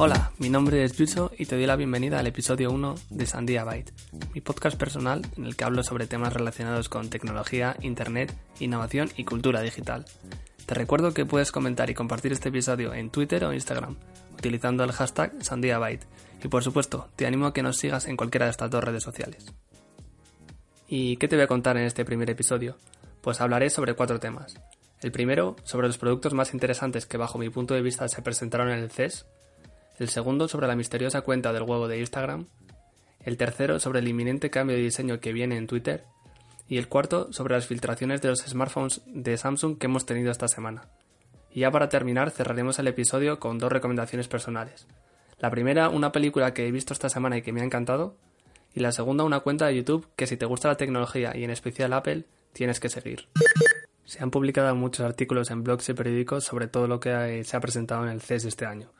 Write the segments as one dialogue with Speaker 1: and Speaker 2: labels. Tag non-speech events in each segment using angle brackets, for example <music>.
Speaker 1: Hola, mi nombre es Yuso y te doy la bienvenida al episodio 1 de Sandia Byte, mi podcast personal en el que hablo sobre temas relacionados con tecnología, internet, innovación y cultura digital. Te recuerdo que puedes comentar y compartir este episodio en Twitter o Instagram utilizando el hashtag SandiaByte y por supuesto te animo a que nos sigas en cualquiera de estas dos redes sociales. ¿Y qué te voy a contar en este primer episodio? Pues hablaré sobre cuatro temas. El primero, sobre los productos más interesantes que bajo mi punto de vista se presentaron en el CES. El segundo, sobre la misteriosa cuenta del huevo de Instagram. El tercero, sobre el inminente cambio de diseño que viene en Twitter. Y el cuarto, sobre las filtraciones de los smartphones de Samsung que hemos tenido esta semana. Y ya para terminar, cerraremos el episodio con dos recomendaciones personales. La primera, una película que he visto esta semana y que me ha encantado. Y la segunda, una cuenta de YouTube que si te gusta la tecnología y en especial Apple, tienes que seguir. Se han publicado muchos artículos en blogs y periódicos sobre todo lo que se ha presentado en el CES este año.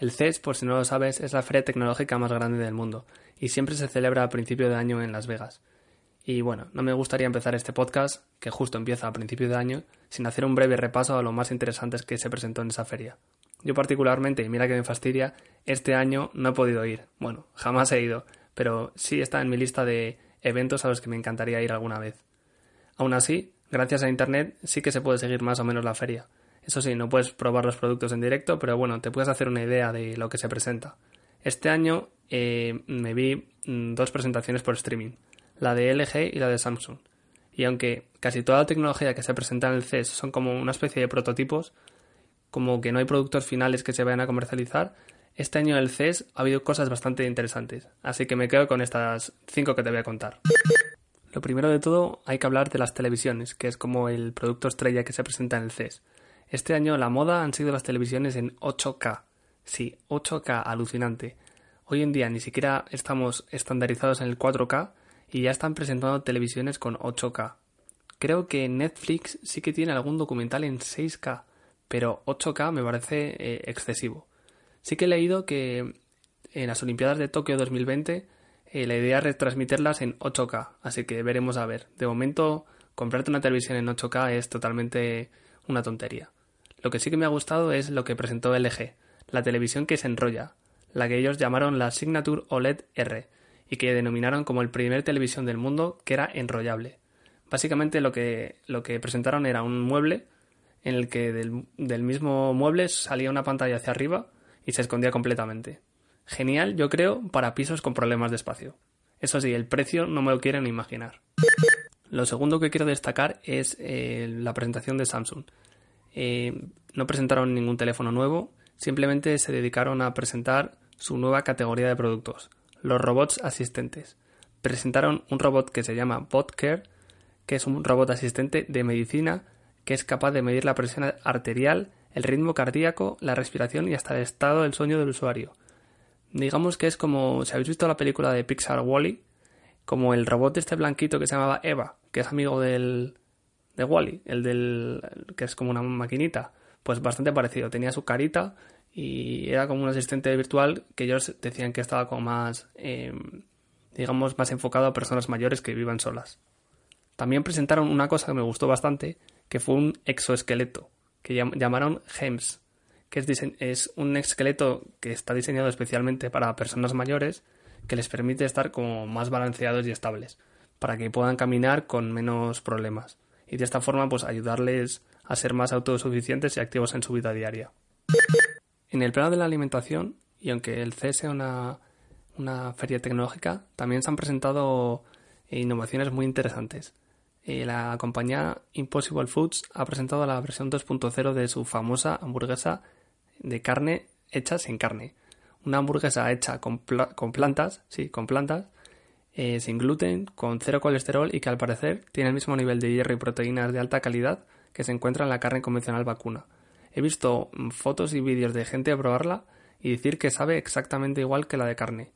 Speaker 1: El CES, por si no lo sabes, es la feria tecnológica más grande del mundo y siempre se celebra a principio de año en Las Vegas. Y bueno, no me gustaría empezar este podcast, que justo empieza a principio de año, sin hacer un breve repaso a lo más interesantes que se presentó en esa feria. Yo particularmente, y mira que me fastidia, este año no he podido ir. Bueno, jamás he ido, pero sí está en mi lista de eventos a los que me encantaría ir alguna vez. Aún así, gracias a Internet sí que se puede seguir más o menos la feria. Eso sí, no puedes probar los productos en directo, pero bueno, te puedes hacer una idea de lo que se presenta. Este año eh, me vi mm, dos presentaciones por streaming, la de LG y la de Samsung. Y aunque casi toda la tecnología que se presenta en el CES son como una especie de prototipos, como que no hay productos finales que se vayan a comercializar, este año en el CES ha habido cosas bastante interesantes, así que me quedo con estas cinco que te voy a contar. Lo primero de todo hay que hablar de las televisiones, que es como el producto estrella que se presenta en el CES. Este año la moda han sido las televisiones en 8K. Sí, 8K, alucinante. Hoy en día ni siquiera estamos estandarizados en el 4K y ya están presentando televisiones con 8K. Creo que Netflix sí que tiene algún documental en 6K, pero 8K me parece eh, excesivo. Sí que he leído que en las Olimpiadas de Tokio 2020 eh, la idea es retransmitirlas en 8K, así que veremos a ver. De momento, comprarte una televisión en 8K es totalmente una tontería. Lo que sí que me ha gustado es lo que presentó LG, la televisión que se enrolla, la que ellos llamaron la Signature OLED R, y que denominaron como el primer televisión del mundo que era enrollable. Básicamente lo que, lo que presentaron era un mueble en el que del, del mismo mueble salía una pantalla hacia arriba y se escondía completamente. Genial, yo creo, para pisos con problemas de espacio. Eso sí, el precio no me lo quieren imaginar. Lo segundo que quiero destacar es eh, la presentación de Samsung. Eh, no presentaron ningún teléfono nuevo, simplemente se dedicaron a presentar su nueva categoría de productos, los robots asistentes. Presentaron un robot que se llama BotCare, que es un robot asistente de medicina que es capaz de medir la presión arterial, el ritmo cardíaco, la respiración y hasta el estado del sueño del usuario. Digamos que es como, si habéis visto la película de Pixar Wally, como el robot de este blanquito que se llamaba Eva, que es amigo del de Wally, el del que es como una maquinita, pues bastante parecido. Tenía su carita y era como un asistente virtual que ellos decían que estaba como más, em, digamos, más enfocado a personas mayores que vivan solas. También presentaron una cosa que me gustó bastante, que fue un exoesqueleto, que llamaron GEMS, que es, un esqueleto que está diseñado especialmente para personas mayores que les permite estar como más balanceados y estables, para que puedan caminar con menos problemas y de esta forma pues ayudarles a ser más autosuficientes y activos en su vida diaria. En el plano de la alimentación, y aunque el CES sea una, una feria tecnológica, también se han presentado innovaciones muy interesantes. Eh, la compañía Impossible Foods ha presentado la versión 2.0 de su famosa hamburguesa de carne hecha sin carne. Una hamburguesa hecha con, con plantas, sí, con plantas, eh, sin gluten, con cero colesterol y que al parecer tiene el mismo nivel de hierro y proteínas de alta calidad que se encuentra en la carne convencional vacuna. He visto mm, fotos y vídeos de gente probarla y decir que sabe exactamente igual que la de carne.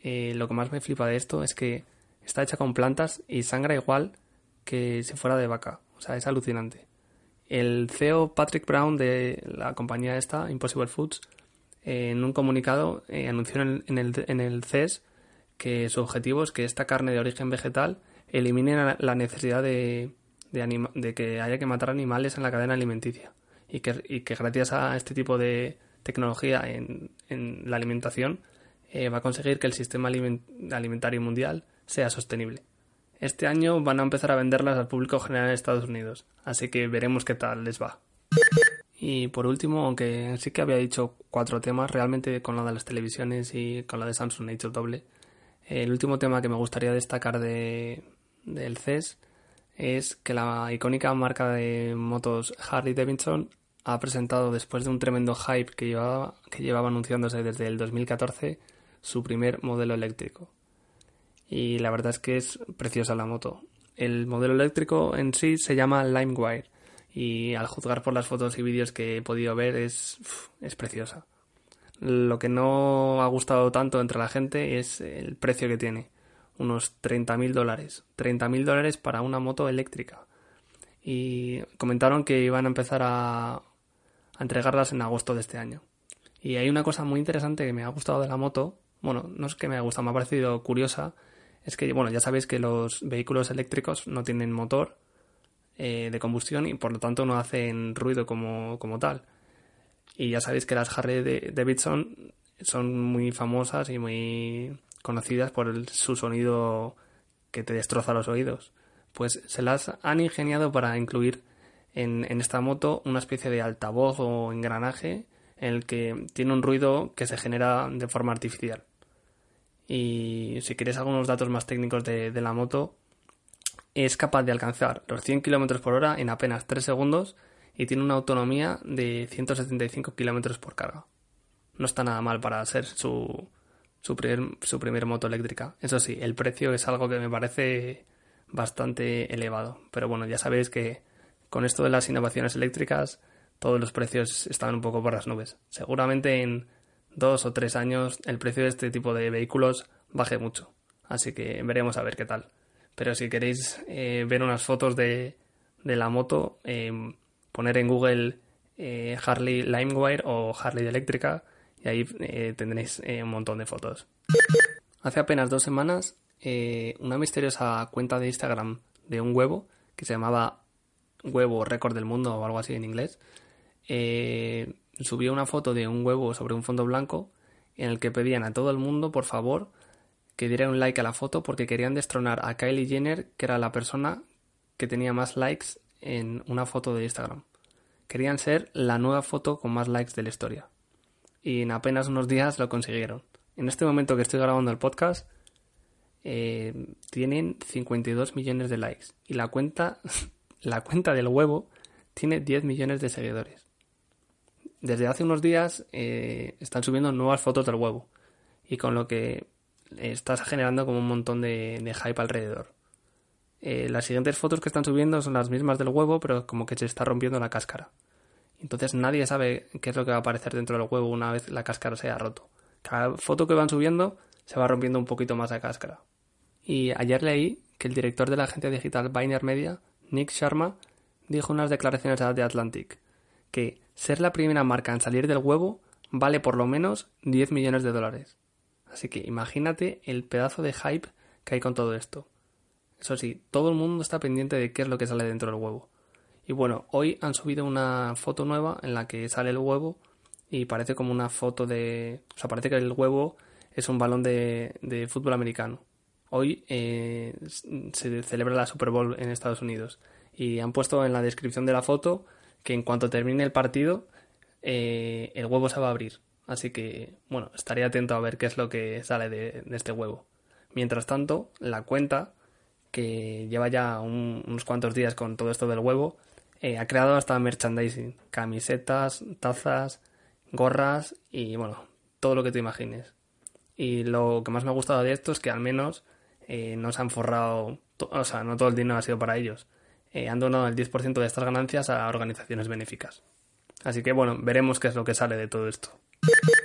Speaker 1: Eh, lo que más me flipa de esto es que está hecha con plantas y sangra igual que si fuera de vaca. O sea, es alucinante. El CEO Patrick Brown de la compañía esta, Impossible Foods, en un comunicado eh, anunció en el, CES que su objetivo es que esta carne de origen vegetal elimine la necesidad de, que haya que matar animales en la cadena alimenticia y que, gracias a este tipo de tecnología en, la alimentación eh, va a conseguir que el sistema alimentario mundial sea sostenible. Este año van a empezar a venderlas al público general en Estados Unidos, así que veremos qué tal les va. Y por último, aunque sí que había dicho cuatro temas, realmente con la de las televisiones y con la de Samsung he dicho doble. El último tema que me gustaría destacar de, del CES es que la icónica marca de motos Harley Davidson ha presentado después de un tremendo hype que llevaba, que llevaba anunciándose desde el 2014 su primer modelo eléctrico. Y la verdad es que es preciosa la moto. El modelo eléctrico en sí se llama LimeWire y al juzgar por las fotos y vídeos que he podido ver es, es preciosa. Lo que no ha gustado tanto entre la gente es el precio que tiene, unos 30.000 dólares. 30.000 dólares para una moto eléctrica. Y comentaron que iban a empezar a, entregarlas en agosto de este año. Y hay una cosa muy interesante que me ha gustado de la moto, bueno, no es que me ha gustado, me ha parecido curiosa, es que, bueno, ya sabéis que los vehículos eléctricos no tienen motor, eh, de combustión y por lo tanto no hacen ruido como, como tal. Y ya sabéis que las Harley Davidson son muy famosas y muy conocidas por su sonido que te destroza los oídos. Pues se las han ingeniado para incluir en, en esta moto una especie de altavoz o engranaje en el que tiene un ruido que se genera de forma artificial. Y si quieres algunos datos más técnicos de, de la moto, es capaz de alcanzar los 100 km por hora en apenas 3 segundos y tiene una autonomía de 175 km por carga. No está nada mal para ser su, su, primer, su primer moto eléctrica. Eso sí, el precio es algo que me parece bastante elevado. Pero bueno, ya sabéis que con esto de las innovaciones eléctricas todos los precios están un poco por las nubes. Seguramente en dos o tres años el precio de este tipo de vehículos baje mucho. Así que veremos a ver qué tal. Pero si queréis eh, ver unas fotos de, de la moto, eh, poner en Google eh, Harley LimeWire o Harley eléctrica y ahí tendréis un montón de fotos. Hace apenas dos semanas, una misteriosa cuenta de Instagram de un huevo que se llamaba Huevo Récord del Mundo o algo así en inglés, subió una foto de un huevo sobre un fondo blanco en el que pedían a todo el mundo, por favor, que diera un like a la foto porque querían destronar a Kylie Jenner, que era la persona que tenía más likes en una foto de Instagram. Querían ser la nueva foto con más likes de la historia. Y en apenas unos días lo consiguieron. En este momento que estoy grabando el podcast, eh, tienen 52 millones de likes. Y la cuenta, <laughs> la cuenta del huevo tiene 10 millones de seguidores. Desde hace unos días eh, están subiendo nuevas fotos del huevo. Y con lo que estás generando como un montón de, hype alrededor. Eh, las siguientes fotos que están subiendo son las mismas del huevo, pero como que se está rompiendo la cáscara. Entonces nadie sabe qué es lo que va a aparecer dentro del huevo una vez la cáscara se haya roto. Cada foto que van subiendo se va rompiendo un poquito más la cáscara. Y ayer leí que el director de la agencia digital Biner Media, Nick Sharma, dijo unas declaraciones a The Atlantic que ser la primera marca en salir del huevo vale por lo menos 10 millones de dólares. Así que imagínate el pedazo de hype que hay con todo esto. Eso sí, todo el mundo está pendiente de qué es lo que sale dentro del huevo. Y bueno, hoy han subido una foto nueva en la que sale el huevo y parece como una foto de... O sea, parece que el huevo es un balón de, de fútbol americano. Hoy eh, se celebra la Super Bowl en Estados Unidos y han puesto en la descripción de la foto que en cuanto termine el partido eh, el huevo se va a abrir. Así que, bueno, estaría atento a ver qué es lo que sale de, este huevo. Mientras tanto, la cuenta, que lleva ya unos cuantos días con todo esto del huevo, eh, ha creado hasta merchandising, camisetas, tazas, gorras y, bueno, todo lo que te imagines. Y lo que más me ha gustado de esto es que al menos eh, no se han forrado, o sea, no todo el dinero ha sido para ellos. Eh, han donado el 10% de estas ganancias a organizaciones benéficas. Así que bueno, veremos qué es lo que sale de todo esto.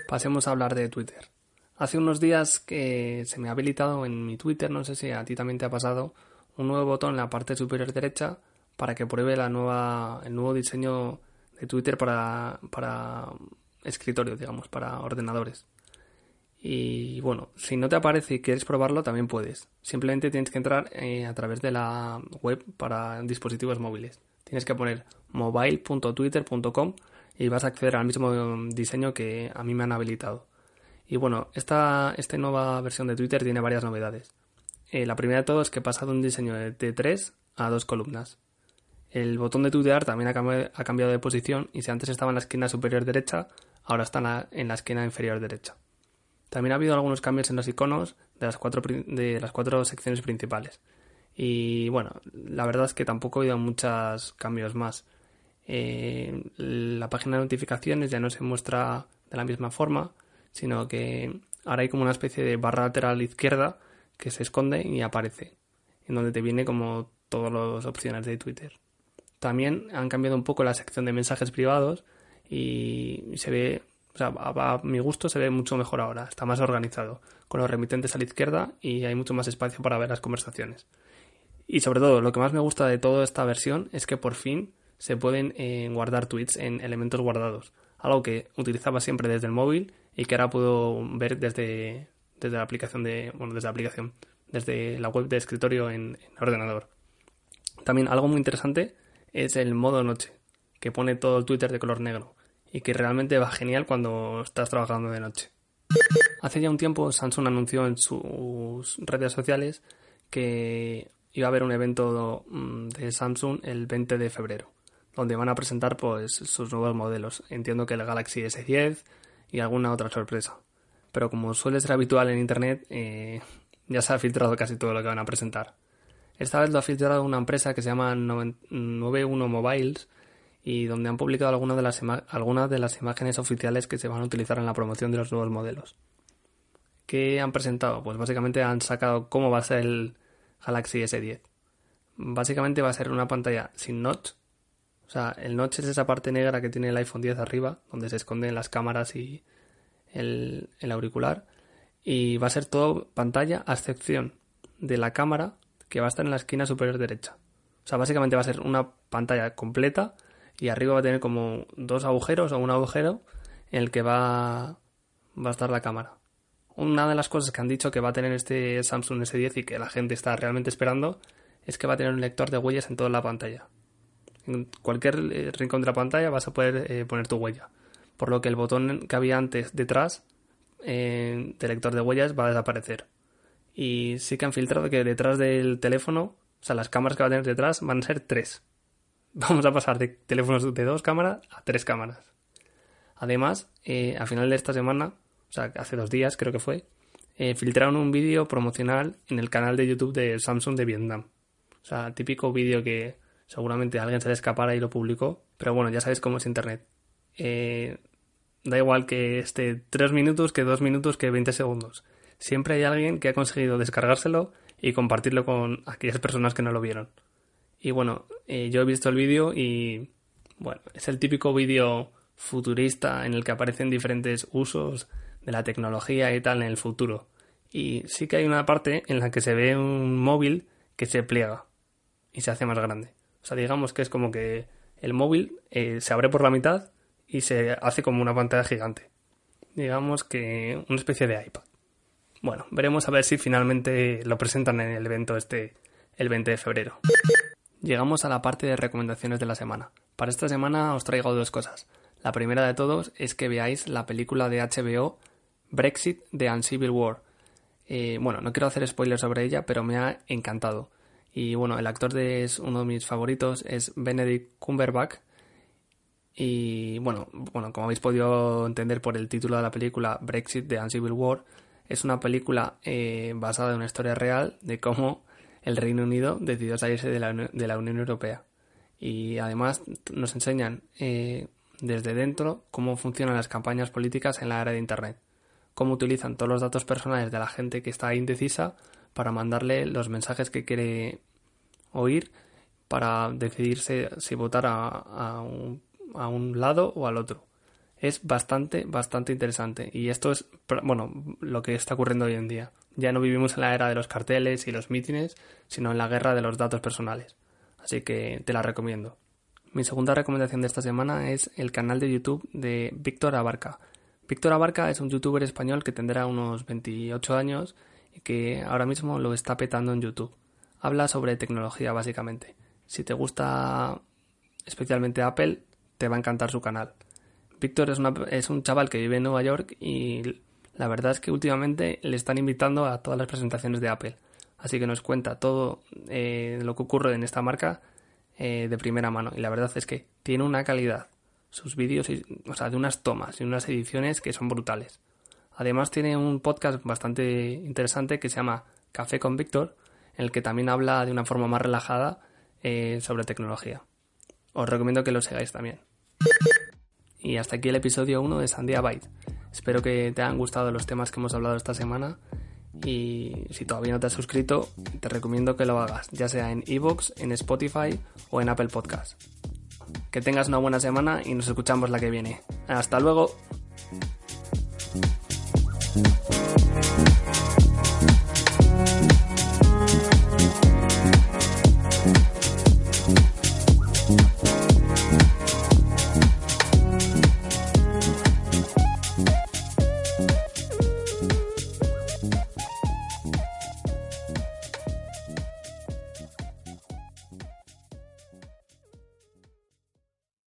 Speaker 1: Pasemos a hablar de Twitter. Hace unos días que se me ha habilitado en mi Twitter, no sé si a ti también te ha pasado, un nuevo botón en la parte superior derecha para que pruebe la nueva, el nuevo diseño de Twitter para, para escritorio, digamos, para ordenadores. Y bueno, si no te aparece y quieres probarlo, también puedes. Simplemente tienes que entrar eh, a través de la web para dispositivos móviles. Tienes que poner mobile.twitter.com y vas a acceder al mismo diseño que a mí me han habilitado. Y bueno, esta, esta nueva versión de Twitter tiene varias novedades. Eh, la primera de todo es que pasa de un diseño de, de tres a dos columnas. El botón de tuitear también ha cambiado de posición y si antes estaba en la esquina superior derecha, ahora está en la, esquina inferior derecha. También ha habido algunos cambios en los iconos de las cuatro, de las cuatro secciones principales. Y bueno, la verdad es que tampoco ha habido muchos cambios más. Eh, la página de notificaciones ya no se muestra de la misma forma, sino que ahora hay como una especie de barra lateral izquierda que se esconde y aparece, en donde te viene como todas las opciones de Twitter. También han cambiado un poco la sección de mensajes privados y se ve, o sea, a, mi gusto se ve mucho mejor ahora, está más organizado, con los remitentes a la izquierda y hay mucho más espacio para ver las conversaciones. Y sobre todo, lo que más me gusta de toda esta versión es que por fin se pueden eh, guardar tweets en elementos guardados, algo que utilizaba siempre desde el móvil y que ahora puedo ver desde, desde la aplicación de, bueno, desde la aplicación, desde la web de escritorio en, en ordenador. También algo muy interesante es el modo noche, que pone todo el Twitter de color negro y que realmente va genial cuando estás trabajando de noche. Hace ya un tiempo Samsung anunció en sus redes sociales que iba a haber un evento mm, de Samsung el 20 de febrero, donde van a presentar pues sus nuevos modelos. Entiendo que el Galaxy S10 y alguna otra sorpresa. Pero como suele ser habitual en Internet, eh, ya se ha filtrado casi todo lo que van a presentar. Esta vez lo ha filtrado una empresa que se llama 91 Mobiles y donde han publicado algunas de, las algunas de las imágenes oficiales que se van a utilizar en la promoción de los nuevos modelos. ¿Qué han presentado? Pues básicamente han sacado cómo va a ser el Galaxy S10. Básicamente va a ser una pantalla sin notch. O sea, el notch es esa parte negra que tiene el iPhone 10 arriba, donde se esconden las cámaras y el, el auricular. Y va a ser todo pantalla a excepción de la cámara que va a estar en la esquina superior derecha. O sea, básicamente va a ser una pantalla completa y arriba va a tener como dos agujeros o un agujero en el que va, va a estar la cámara. Una de las cosas que han dicho que va a tener este Samsung S10 y que la gente está realmente esperando es que va a tener un lector de huellas en toda la pantalla. En cualquier eh, rincón de la pantalla vas a poder eh, poner tu huella. Por lo que el botón que había antes detrás eh, de lector de huellas va a desaparecer y sí que han filtrado que detrás del teléfono, o sea, las cámaras que va a tener detrás van a ser tres. <laughs> Vamos a pasar de teléfonos de dos cámaras a tres cámaras. Además, eh, a final de esta semana, o sea, hace dos días creo que fue, eh, filtraron un vídeo promocional en el canal de YouTube de Samsung de Vietnam. O sea, típico vídeo que seguramente alguien se le escapara y lo publicó, pero bueno, ya sabéis cómo es Internet. Eh, da igual que esté tres minutos, que dos minutos, que 20 segundos siempre hay alguien que ha conseguido descargárselo y compartirlo con aquellas personas que no lo vieron. Y bueno, eh, yo he visto el vídeo y bueno, es el típico vídeo futurista en el que aparecen diferentes usos de la tecnología y tal en el futuro. Y sí que hay una parte en la que se ve un móvil que se pliega y se hace más grande. O sea, digamos que es como que el móvil eh, se abre por la mitad y se hace como una pantalla gigante. Digamos que una especie de iPad. Bueno, veremos a ver si finalmente lo presentan en el evento este el 20 de febrero. Llegamos a la parte de recomendaciones de la semana. Para esta semana os traigo dos cosas. La primera de todos es que veáis la película de HBO Brexit de Uncivil War. Eh, bueno, no quiero hacer spoilers sobre ella, pero me ha encantado. Y bueno, el actor de, es uno de mis favoritos es Benedict Cumberbatch. Y bueno, bueno, como habéis podido entender por el título de la película Brexit de Uncivil War, es una película eh, basada en una historia real de cómo el Reino Unido decidió salirse de la, de la Unión Europea. Y además nos enseñan eh, desde dentro cómo funcionan las campañas políticas en la era de Internet, cómo utilizan todos los datos personales de la gente que está indecisa para mandarle los mensajes que quiere oír para decidirse si votar a, un, lado o al otro es bastante, bastante interesante. Y esto es, bueno, lo que está ocurriendo hoy en día. Ya no vivimos en la era de los carteles y los mítines, sino en la guerra de los datos personales. Así que te la recomiendo. Mi segunda recomendación de esta semana es el canal de YouTube de Víctor Abarca. Víctor Abarca es un youtuber español que tendrá unos 28 años y que ahora mismo lo está petando en YouTube. Habla sobre tecnología básicamente. Si te gusta especialmente Apple, te va a encantar su canal. Víctor es, un chaval que vive en Nueva York y la verdad es que últimamente le están invitando a todas las presentaciones de Apple. Así que nos cuenta todo eh, lo que ocurre en esta marca eh, de primera mano. Y la verdad es que tiene una calidad, sus vídeos, o sea, de unas tomas y unas ediciones que son brutales. Además tiene un podcast bastante interesante que se llama Café con Víctor, el que también habla de una forma más relajada eh, sobre tecnología. Os recomiendo que lo sigáis también. Y hasta aquí el episodio 1 de Sandia Byte. Espero que te hayan gustado los temas que hemos hablado esta semana y si todavía no te has suscrito, te recomiendo que lo hagas, ya sea en Evox, en Spotify o en Apple Podcast. Que tengas una buena semana y nos escuchamos la que viene. Hasta luego.